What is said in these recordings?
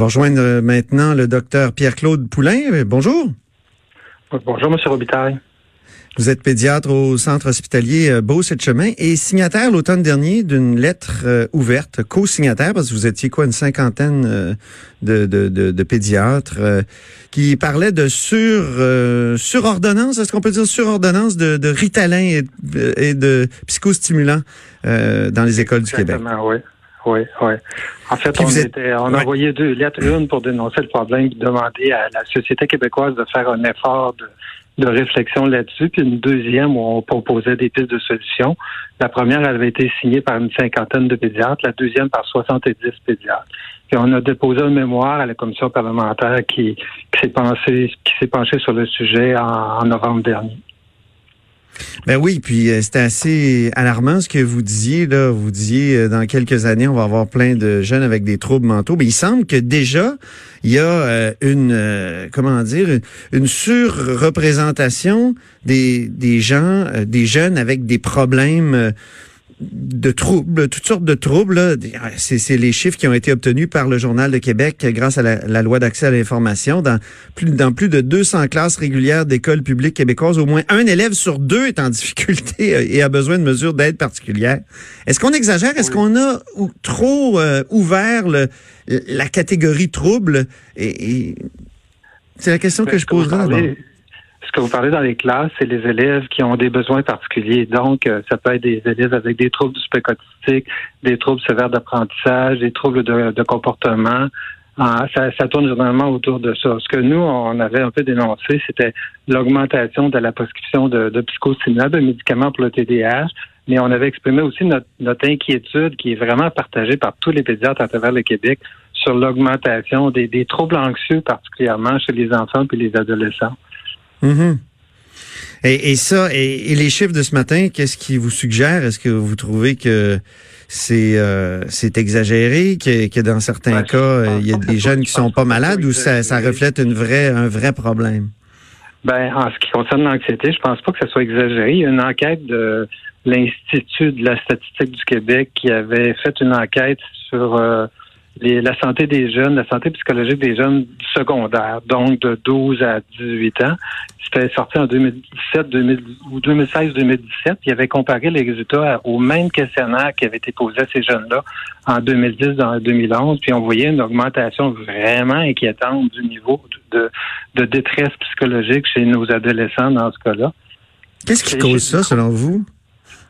Va rejoindre maintenant le docteur Pierre-Claude Poulain. Bonjour. Bonjour, M. Robitaille. Vous êtes pédiatre au centre hospitalier euh, Beau-Chemin et signataire l'automne dernier d'une lettre euh, ouverte, co-signataire, parce que vous étiez quoi, une cinquantaine euh, de, de, de, pédiatres, qui parlait de sur surordonnance, est-ce qu'on peut dire surordonnance de, de Ritalin et, de psychostimulants dans les écoles du Québec? oui. Oui, oui. En fait, on, était, on a envoyé deux lettres, une pour dénoncer le problème, demander à la société québécoise de faire un effort de de réflexion là-dessus, puis une deuxième où on proposait des pistes de solutions. La première avait été signée par une cinquantaine de pédiatres, la deuxième par 70 pédiatres. Puis on a déposé un mémoire à la commission parlementaire qui, qui s'est pensé, qui s'est penchée sur le sujet en novembre dernier. Ben oui, puis euh, c'était assez alarmant ce que vous disiez là. Vous disiez euh, dans quelques années on va avoir plein de jeunes avec des troubles mentaux. Mais il semble que déjà il y a euh, une comment dire une surreprésentation des des gens, des jeunes avec des problèmes de troubles, toutes sortes de troubles. C'est les chiffres qui ont été obtenus par le Journal de Québec grâce à la, loi d'accès à l'information. Dans plus, dans plus de 200 classes régulières d'écoles publiques québécoises, au moins un élève sur deux est en difficulté et a besoin de mesures d'aide particulière. Est-ce qu'on exagère? Est-ce qu'on a trop euh, ouvert le, la catégorie trouble? Et, c'est la question que je poserai ce que vous parlez dans les classes, c'est les élèves qui ont des besoins particuliers. Donc, euh, ça peut être des élèves avec des troubles du spectre des troubles sévères d'apprentissage, des troubles de, comportement. Ah, ça, ça, tourne généralement autour de ça. Ce que nous, on avait un peu dénoncé, c'était l'augmentation de la prescription de, de de médicaments pour le TDAH, mais on avait exprimé aussi notre, notre, inquiétude qui est vraiment partagée par tous les pédiatres à travers le Québec sur l'augmentation des, des troubles anxieux, particulièrement chez les enfants et les adolescents. Mhm. Et, ça, et, les chiffres de ce matin, qu'est-ce qui vous suggère? Est-ce que vous trouvez que c'est euh, c'est exagéré, que, que dans certains cas, il y a des jeunes qui sont pas malades ou ça, ça reflète une vraie, un vrai problème? Ben, en ce qui concerne l'anxiété, je pense pas que ça soit exagéré. Il y a une enquête de l'Institut de la statistique du Québec qui avait fait une enquête sur euh, la santé des jeunes, la santé psychologique des jeunes secondaires, donc de 12 à 18 ans. C'était sorti en 2017 ou 2016-2017. Il avait comparé les résultats au même questionnaire qui avait été posé à ces jeunes-là en 2010 dans 2011. Puis on voyait une augmentation vraiment inquiétante du niveau de, de détresse psychologique chez nos adolescents dans ce cas-là. Qu'est-ce qui cause ça, selon vous?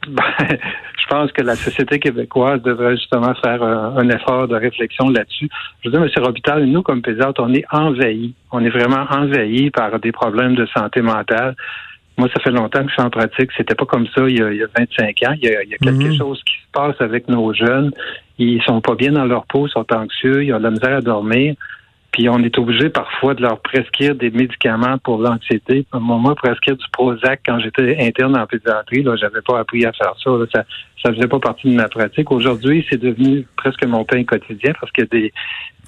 Ben, je pense que la société québécoise devrait justement faire un, effort de réflexion là-dessus. Je veux dire, M. Robitaille, nous, comme pédiatres, on est envahis. On est vraiment envahis par des problèmes de santé mentale. Moi, ça fait longtemps que je suis en pratique. C'était pas comme ça il y a, 25 ans. Il y a, quelque mhm. chose qui se passe avec nos jeunes. Ils sont pas bien dans leur peau, ils sont anxieux, ils ont de la misère à dormir. Puis on est obligé parfois de leur prescrire des médicaments pour l'anxiété. Moi, prescrire du Prozac quand j'étais interne en pédiatrie, là, j'avais pas appris à faire ça. Ça, ça faisait pas partie de ma pratique. Aujourd'hui, c'est devenu presque mon pain quotidien parce qu'il y a des,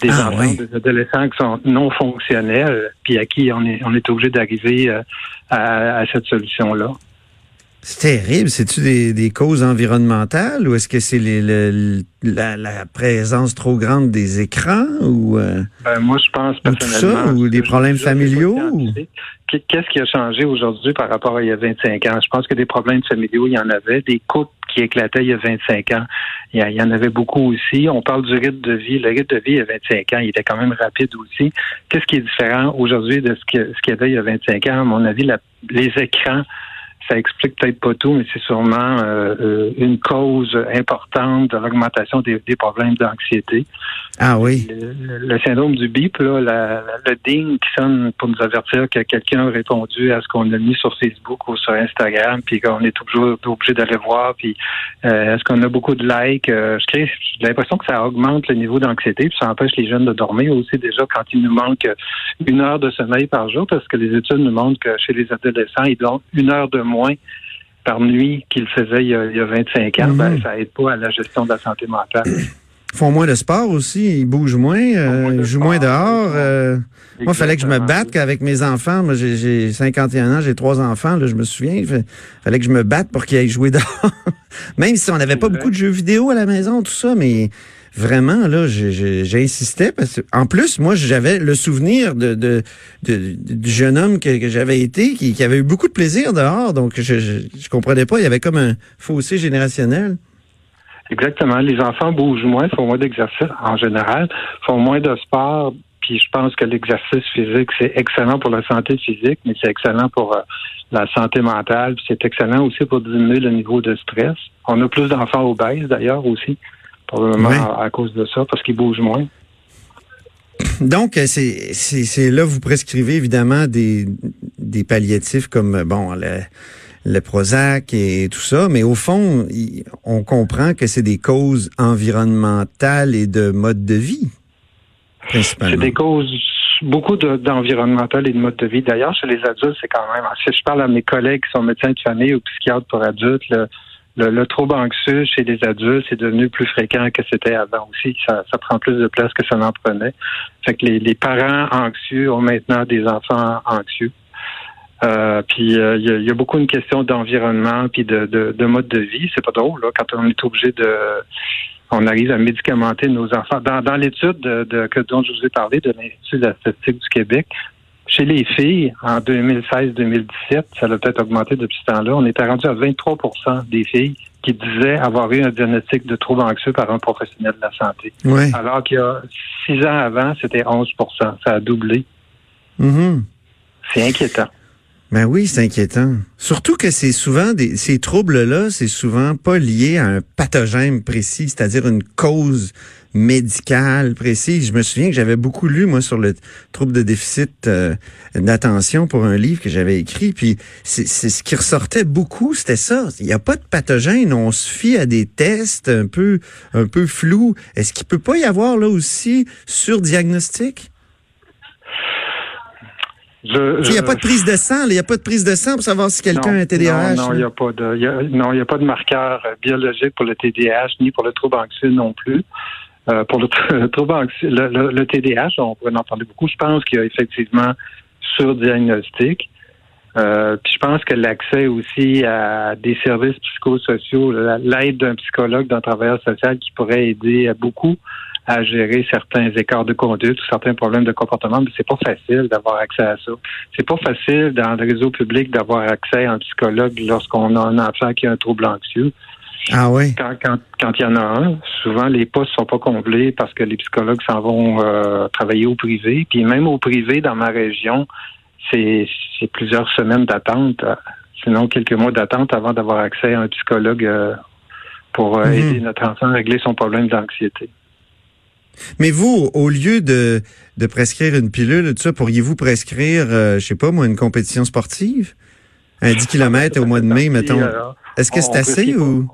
des ah, enfants, des adolescents qui sont non fonctionnels, puis à qui on est, on est obligé d'arriver euh, à, à cette solution-là. C'est terrible. C'est-tu des, des, causes environnementales ou est-ce que c'est la, la, présence trop grande des écrans ou euh, ben, moi je pense personnellement tout ça ou des problèmes familiaux Qu'est-ce qui a changé aujourd'hui par rapport à il y a 25 ans? Je pense que des problèmes familiaux, il y en avait, des couples qui éclataient il y a 25 ans, il y, en avait beaucoup aussi. On parle du rythme de vie. Le rythme de vie il y a 25 ans, il était quand même rapide aussi. Qu'est-ce qui est différent aujourd'hui de ce qu'il ce y avait il y a 25 ans? À mon avis, la, les écrans ça explique peut-être pas tout, mais c'est sûrement euh, euh, une cause importante de l'augmentation des, problèmes d'anxiété. Ah oui. Le, syndrome du bip, là, le ding qui sonne pour nous avertir que quelqu'un a répondu à ce qu'on a mis sur Facebook ou sur Instagram, puis qu'on est toujours obligé d'aller voir, puis euh, est-ce qu'on a beaucoup de likes. j'ai l'impression que ça augmente le niveau d'anxiété, puis ça empêche les jeunes de dormir aussi déjà quand il nous manque une heure de sommeil par jour, parce que les études nous montrent que chez les adolescents, ils dorment une heure de moins par nuit qu'il faisait il y, a, 25 ans, ben, mhm. ça aide pas à la gestion de la santé mentale. Ils font moins de sport aussi, ils bougent moins, euh, ils jouent moins dehors. Euh. moi, il fallait que je me batte avec mes enfants. Moi, j'ai 51 ans, j'ai trois enfants, là, je me souviens. Il fallait que je me batte pour qu'ils aillent jouer dehors. Même si on n'avait pas beaucoup de jeux vidéo à la maison, tout ça, mais vraiment, là, j'insistais parce que, en plus, moi, j'avais le souvenir de, de, du jeune homme que, j'avais été, qui, qui, avait eu beaucoup de plaisir dehors. Donc, je, je, comprenais pas. Il y avait comme un fossé générationnel. Exactement. Les enfants bougent moins, font moins d'exercice en général, font moins de sport. Puis je pense que l'exercice physique, c'est excellent pour la santé physique, mais c'est excellent pour euh, la santé mentale. C'est excellent aussi pour diminuer le niveau de stress. On a plus d'enfants obèses d'ailleurs aussi probablement à, cause de ça, parce qu'ils bougent moins. Donc, euh, c'est, là, vous prescrivez évidemment des, des palliatifs comme, bon, le, le Prozac et tout ça, mais au fond, on comprend que c'est des causes environnementales et de mode de vie, principalement. C'est des causes beaucoup d'environnemental et de mode de vie. D'ailleurs, chez les adultes, c'est quand même. Si je parle à mes collègues qui sont médecins de famille ou psychiatres pour adultes, le, trouble anxieux chez les adultes est devenu plus fréquent que c'était avant aussi. Ça, prend plus de place que ça n'en prenait. Fait que les, parents anxieux ont maintenant des enfants anxieux. Euh, puis euh, il y, a, beaucoup une question d'environnement puis de, de, mode de vie. C'est pas drôle là, quand on est obligé de on arrive à médicamenter nos enfants. Dans, dans l'étude de, que dont je vous ai parlé de l'Institut de la statistique du Québec, chez les filles, en 2016-2017, ça a peut-être augmenté depuis ce temps-là, on était rendu à 23% des filles qui disaient avoir eu un diagnostic de trouble anxieux par un professionnel de la santé. Alors qu'il y a six ans avant, c'était 11% Ça a doublé. Mm-hmm. C'est inquiétant. Ben oui, c'est inquiétant. Surtout que c'est souvent des, ces troubles-là, c'est souvent pas lié à un pathogène précis, c'est-à-dire une cause médicale précise. Je me souviens que j'avais beaucoup lu moi sur le trouble de déficit euh, d'attention pour un livre que j'avais écrit. Puis c'est ce qui ressortait beaucoup, c'était ça. Il n'y a pas de pathogène. On se fie à des tests un peu un peu flous. Est-ce qu'il peut pas y avoir là aussi sur diagnostic? Il n'y a pas de prise de sang, il n'y a pas de prise de sang pour savoir si quelqu'un a un TDAH. Non, il n'y a pas de, non, il a pas de marqueur biologique pour le TDAH ni pour le trouble anxieux non plus. Euh, pour le, trouble anxieux, le, TDAH, on pourrait en parler beaucoup. Je pense qu'il y a effectivement surdiagnostic. Euh, puis je pense que l'accès aussi à des services psychosociaux, l'aide d'un psychologue, d'un travailleur social qui pourrait aider beaucoup à gérer certains écarts de conduite ou certains problèmes de comportement, mais c'est pas facile d'avoir accès à ça. C'est pas facile dans le réseau public d'avoir accès à un psychologue lorsqu'on a un enfant qui a un trouble anxieux. Ah oui? Quand, quand, quand il y en a un, souvent les postes sont pas comblés parce que les psychologues s'en vont euh, travailler au privé. Puis même au privé, dans ma région, c'est plusieurs semaines d'attente, euh, sinon quelques mois d'attente avant d'avoir accès à un psychologue euh, pour mhm. aider notre enfant à régler son problème d'anxiété. Mais vous, au lieu de, de prescrire une pilule, tout ça, pourriez-vous prescrire, je sais pas moi, une compétition sportive? Un 10 km au mois de mai, mettons. Est-ce que c'est assez ou?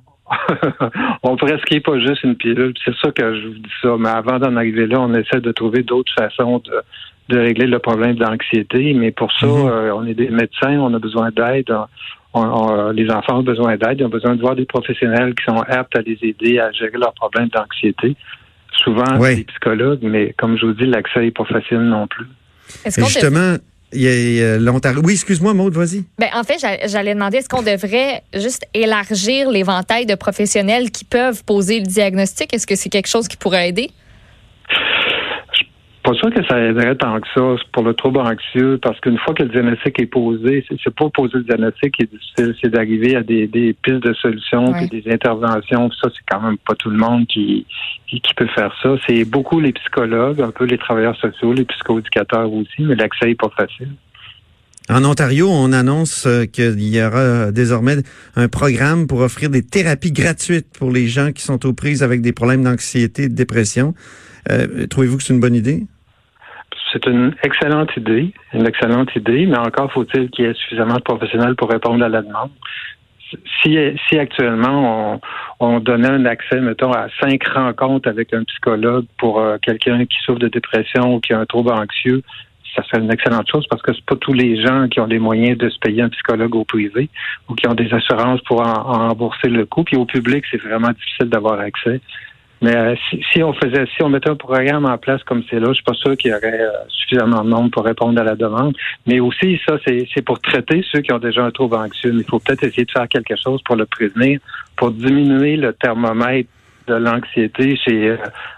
On prescrit pas juste une pilule. C'est ça que je vous dis ça. Mais avant d'en arriver là, on essaie de trouver d'autres façons de, de régler le problème d'anxiété. Mais pour ça, mhm. euh, on est des médecins, on a besoin d'aide. les enfants ont besoin d'aide. Ils ont besoin de voir des professionnels qui sont aptes à les aider à gérer leurs problèmes d'anxiété. Souvent, des psychologues, mais comme je vous dis, l'accès n'est pas facile non plus. Justement, il y a, Oui, excuse-moi, Maud, vas-y. Ben, en fait, j'allais demander, est-ce qu'on devrait juste élargir l'éventail de professionnels qui peuvent poser le diagnostic? Est-ce que c'est quelque chose qui pourrait aider? Pas sûr que ça aiderait tant que ça pour le trouble anxieux, parce qu'une fois que le diagnostic est posé, c'est pas poser le diagnostic qui est difficile, c'est d'arriver à des, pistes de solutions, des interventions. Ça, c'est quand même pas tout le monde qui, qui, peut faire ça. C'est beaucoup les psychologues, un peu les travailleurs sociaux, les psychoéducateurs aussi, mais l'accès est pas facile. En Ontario, on annonce euh, qu'il y aura désormais un programme pour offrir des thérapies gratuites pour les gens qui sont aux prises avec des problèmes d'anxiété et de dépression. Euh, Trouvez-vous que c'est une bonne idée? C'est une excellente idée, une excellente idée, mais encore faut-il qu'il y ait suffisamment de professionnels pour répondre à la demande. Si, actuellement on, on donnait un accès, mettons, à cinq rencontres avec un psychologue pour euh, quelqu'un qui souffre de dépression ou qui a un trouble anxieux, ça serait une excellente chose parce que c'est pas tous les gens qui ont les moyens de se payer un psychologue au privé ou qui ont des assurances pour en, rembourser le coût. Puis au public, c'est vraiment difficile d'avoir accès. Mais euh, si, on faisait, si on mettait un programme en place comme c'est là, je suis pas sûr qu'il y aurait euh, suffisamment de monde pour répondre à la demande. Mais aussi, ça, c'est pour traiter ceux qui ont déjà un trouble anxieux. Il faut peut-être essayer de faire quelque chose pour le prévenir, pour diminuer le thermomètre de l'anxiété chez euh,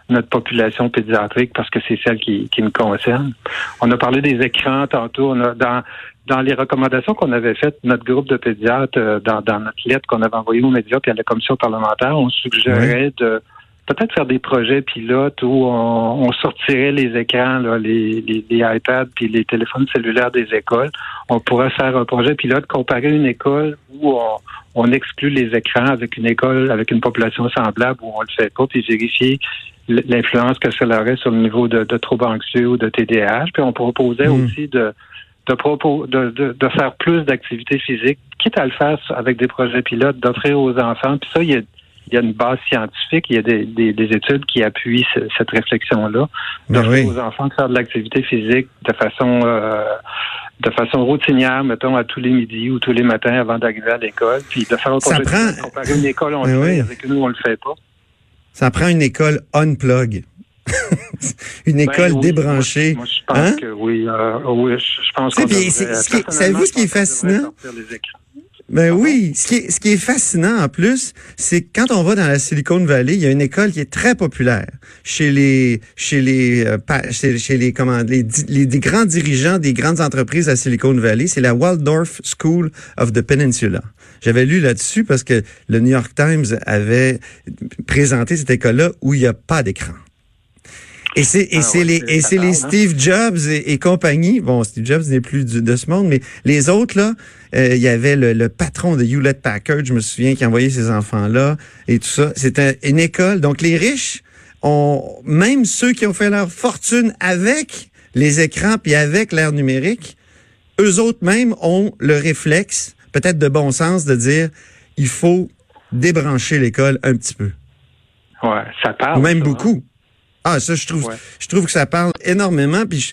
notre population pédiatrique parce que c'est celle qui, qui nous concerne. On a parlé des écrans tantôt. On a, dans, dans les recommandations qu'on avait faites, notre groupe de pédiatres, dans, dans notre lettre qu'on avait envoyée aux médias puis à la commission parlementaire, on suggérait de peut-être faire des projets pilotes où on, sortirait les écrans, les, les, iPads puis les téléphones cellulaires des écoles. On pourrait faire un projet pilote, comparer une école où on, exclut les écrans avec une école, avec une population semblable où on le fait pas, puis vérifier l'influence que ça aurait sur le niveau de, de troubles anxieux ou de TDAH. Puis on proposait hmm. aussi de de, de, de, faire plus d'activités physiques, quitte à le faire avec des projets pilotes, d'offrir aux enfants. Puis ça, il y a il y a une base scientifique, il y a des, des, études qui appuient cette réflexion-là. Ben aux enfants de faire de l'activité physique de façon euh, de façon routinière, mettons, à tous les midis ou tous les matins avant d'arriver à l'école, puis de faire autre chose. Comparer une école, on ben le fait, avec nous, on le fait pas. Ça prend une école unplug. une ben école débranchée. Moi, je pense hein? que oui. Euh, oui, je pense que. Savez-vous ce qui est fascinant? Ben oui, ce qui est, ce qui est fascinant en plus, c'est quand on va dans la Silicon Valley, il y a une école qui est très populaire chez les chez les euh, chez, les comment les, les, grands dirigeants des grandes entreprises à Silicon Valley, c'est la Waldorf School of the Peninsula. J'avais lu là-dessus parce que le New York Times avait présenté cette école-là où il n'y a pas d'écran. Et c'est et ah c'est les et c'est les? Steve Jobs et, compagnie. Bon, Steve Jobs n'est plus de ce monde, mais les autres là, euh, il y avait le, patron de Hewlett Packard, je me souviens, qui envoyait ses enfants là et tout ça. C'était une école. Donc les riches ont même ceux qui ont fait leur fortune avec les écrans puis avec l'ère numérique, eux autres même ont le réflexe, peut-être de bon sens, de dire il faut débrancher l'école un petit peu. Ouais, ça parle. Ou même hein? beaucoup. Ah, ça, je trouve, je trouve que ça parle énormément. Puis